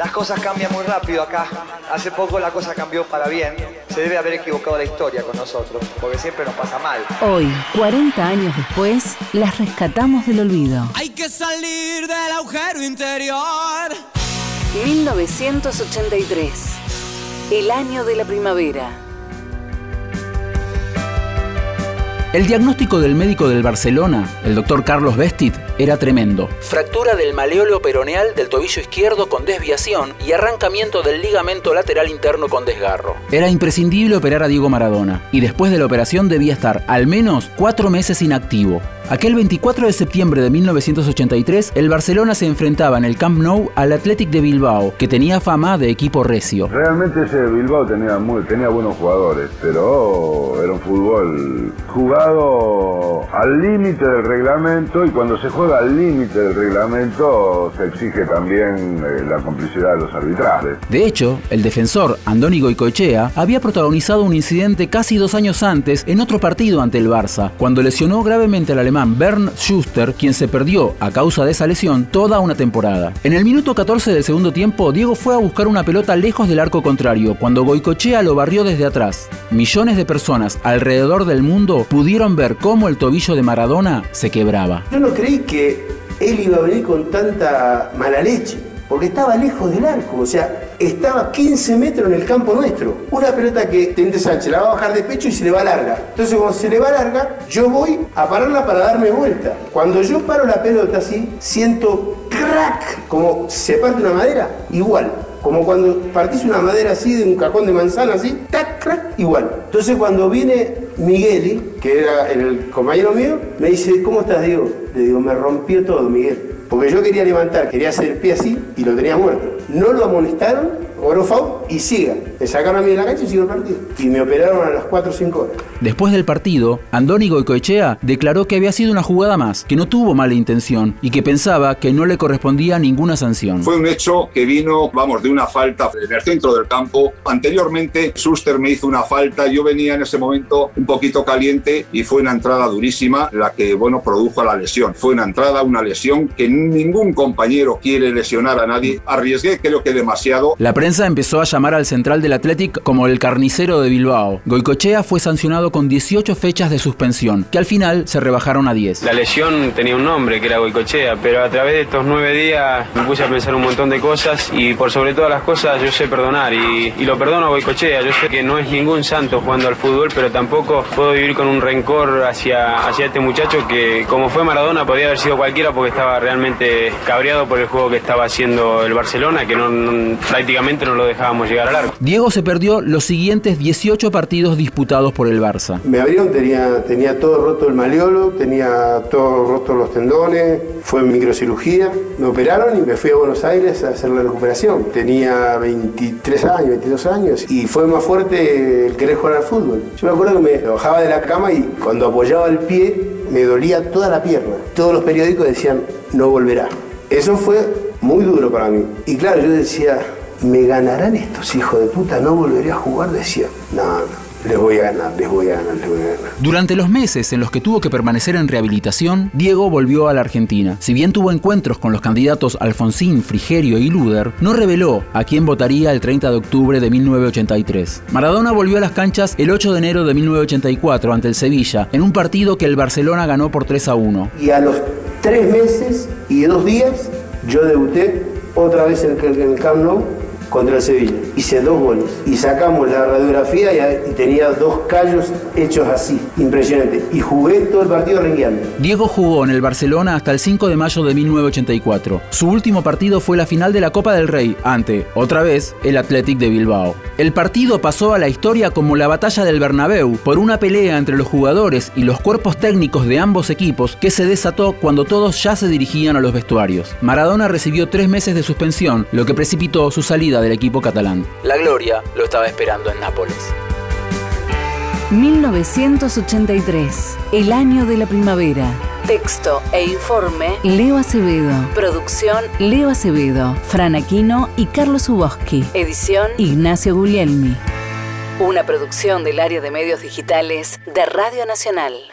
Las cosas cambian muy rápido acá. Hace poco la cosa cambió para bien. Se debe haber equivocado la historia con nosotros, porque siempre nos pasa mal. Hoy, 40 años después, las rescatamos del olvido. Hay que salir del agujero interior. 1983, el año de la primavera. El diagnóstico del médico del Barcelona, el doctor Carlos Bestit, era tremendo. Fractura del maleolo peroneal del tobillo izquierdo con desviación y arrancamiento del ligamento lateral interno con desgarro. Era imprescindible operar a Diego Maradona y después de la operación debía estar al menos cuatro meses inactivo. Aquel 24 de septiembre de 1983, el Barcelona se enfrentaba en el Camp Nou al Athletic de Bilbao, que tenía fama de equipo recio. Realmente ese Bilbao tenía, muy, tenía buenos jugadores, pero era un fútbol jugado al límite del reglamento y cuando se juega al límite del reglamento se exige también eh, la complicidad de los arbitrajes. De hecho, el defensor Andoni Goicoechea había protagonizado un incidente casi dos años antes en otro partido ante el Barça, cuando lesionó gravemente al alemán Bernd Schuster, quien se perdió a causa de esa lesión toda una temporada. En el minuto 14 del segundo tiempo, Diego fue a buscar una pelota lejos del arco contrario, cuando Goicochea lo barrió desde atrás. Millones de personas alrededor del mundo pudieron ver cómo el tobillo de Maradona se quebraba. Yo no creí que él iba a venir con tanta mala leche, porque estaba lejos del arco, o sea, estaba 15 metros en el campo nuestro. Una pelota que Tente Sánchez la va a bajar de pecho y se le va larga. Entonces cuando se le va larga, yo voy a pararla para darme vuelta. Cuando yo paro la pelota así, siento crack, como se parte una madera, igual. Como cuando partís una madera así de un cajón de manzana así, tac, crack, igual. Entonces cuando viene Migueli, que era el compañero mío, me dice, ¿cómo estás, Diego? Le digo, me rompió todo, Miguel. Porque yo quería levantar, quería hacer el pie así y lo tenía muerto. No lo amonestaron, foul y siga. Me sacaron a mí de la cancha y siguió el partido. Y me operaron a las 4 o 5 horas. Después del partido, Andoni Goicoechea declaró que había sido una jugada más, que no tuvo mala intención y que pensaba que no le correspondía ninguna sanción. Fue un hecho que vino, vamos, de una falta en el centro del campo. Anteriormente, Schuster me hizo una falta, yo venía en ese momento un poquito caliente y fue una entrada durísima la que, bueno, produjo la lesión. Fue una entrada, una lesión que ningún compañero quiere lesionar a nadie. Arriesgué, creo que demasiado. La prensa empezó a llamar al central del Athletic como el carnicero de Bilbao. Goicochea fue sancionado con 18 fechas de suspensión, que al final se rebajaron a 10. La lesión tenía un nombre, que era Goicochea, pero a través de estos nueve días me puse a pensar un montón de cosas y por sobre todas las cosas yo sé perdonar y, lo perdono a Goicochea. Yo sé que no es ningún santo jugando al fútbol, pero tampoco puedo vivir con un rencor hacia, hacia este muchacho que como fue Maradona podía haber sido cualquiera porque estaba realmente cabreado por el juego que estaba haciendo el Barcelona, que no- prácticamente no lo dejábamos llegar al arco. Diego se perdió los siguientes 18 partidos disputados por el Barça. Me abrieron, tenía, tenía todo roto el maleolo, tenía todo roto los tendones, fue microcirugía. Me operaron y me fui a Buenos Aires a hacer la recuperación. Tenía 23 años, 22 años y fue más fuerte el querer jugar al fútbol. Yo me acuerdo que me bajaba de la cama y cuando apoyaba el pie me dolía toda la pierna. Todos los periódicos decían, no volverá. Eso fue muy duro para mí. Y claro, yo decía, ¿me ganarán estos hijos de puta? ¿No volveré a jugar? Decía, no, no. Les voy a ganar, les voy a ganar, les voy a ganar. Durante los meses en los que tuvo que permanecer en rehabilitación, Diego volvió a la Argentina. Si bien tuvo encuentros con los candidatos Alfonsín, Frigerio y Luder, no reveló a quién votaría el 30 de octubre de 1983. Maradona volvió a las canchas el 8 de enero de 1984 ante el Sevilla, en un partido que el Barcelona ganó por 3 a 1. Y a los tres meses y dos días yo debuté otra vez en el, en el Camp Nou contra el Sevilla. Hice dos goles y sacamos la radiografía y, y tenía dos callos hechos así, impresionante. Y jugué todo el partido rengueando. Diego jugó en el Barcelona hasta el 5 de mayo de 1984. Su último partido fue la final de la Copa del Rey ante, otra vez, el Athletic de Bilbao. El partido pasó a la historia como la batalla del Bernabéu por una pelea entre los jugadores y los cuerpos técnicos de ambos equipos que se desató cuando todos ya se dirigían a los vestuarios. Maradona recibió tres meses de suspensión, lo que precipitó su salida del equipo catalán. La gloria lo estaba esperando en Nápoles. 1983, el año de la primavera. Texto e informe Leo Acevedo. Producción Leo Acevedo, Fran Aquino y Carlos Uboski. Edición Ignacio Guglielmi. Una producción del área de medios digitales de Radio Nacional.